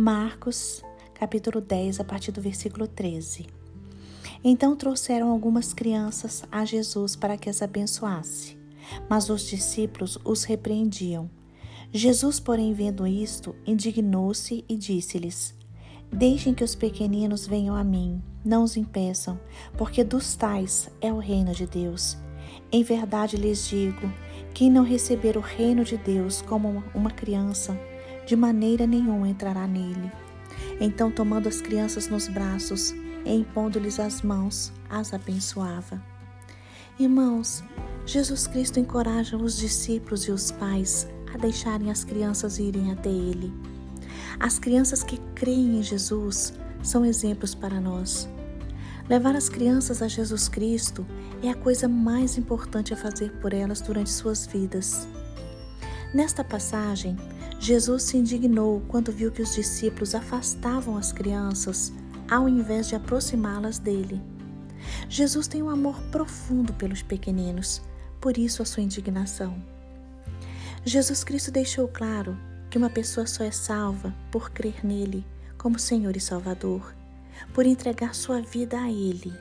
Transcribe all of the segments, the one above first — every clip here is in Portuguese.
Marcos, capítulo 10, a partir do versículo 13. Então trouxeram algumas crianças a Jesus para que as abençoasse, mas os discípulos os repreendiam. Jesus, porém, vendo isto, indignou-se e disse-lhes: Deixem que os pequeninos venham a mim, não os impeçam, porque dos tais é o reino de Deus. Em verdade lhes digo: quem não receber o reino de Deus como uma criança, de maneira nenhuma entrará nele. Então, tomando as crianças nos braços e impondo-lhes as mãos, as abençoava. Irmãos, Jesus Cristo encoraja os discípulos e os pais a deixarem as crianças irem até Ele. As crianças que creem em Jesus são exemplos para nós. Levar as crianças a Jesus Cristo é a coisa mais importante a fazer por elas durante suas vidas. Nesta passagem, Jesus se indignou quando viu que os discípulos afastavam as crianças ao invés de aproximá-las dele. Jesus tem um amor profundo pelos pequeninos, por isso a sua indignação. Jesus Cristo deixou claro que uma pessoa só é salva por crer nele como Senhor e Salvador, por entregar sua vida a Ele.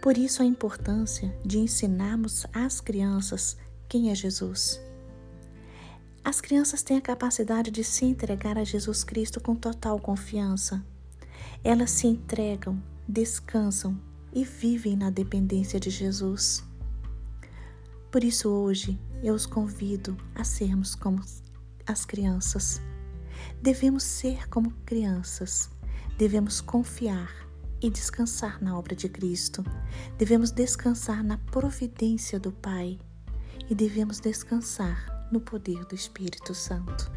Por isso a importância de ensinarmos às crianças quem é Jesus. As crianças têm a capacidade de se entregar a Jesus Cristo com total confiança. Elas se entregam, descansam e vivem na dependência de Jesus. Por isso, hoje, eu os convido a sermos como as crianças. Devemos ser como crianças, devemos confiar e descansar na obra de Cristo, devemos descansar na providência do Pai e devemos descansar no poder do Espírito Santo.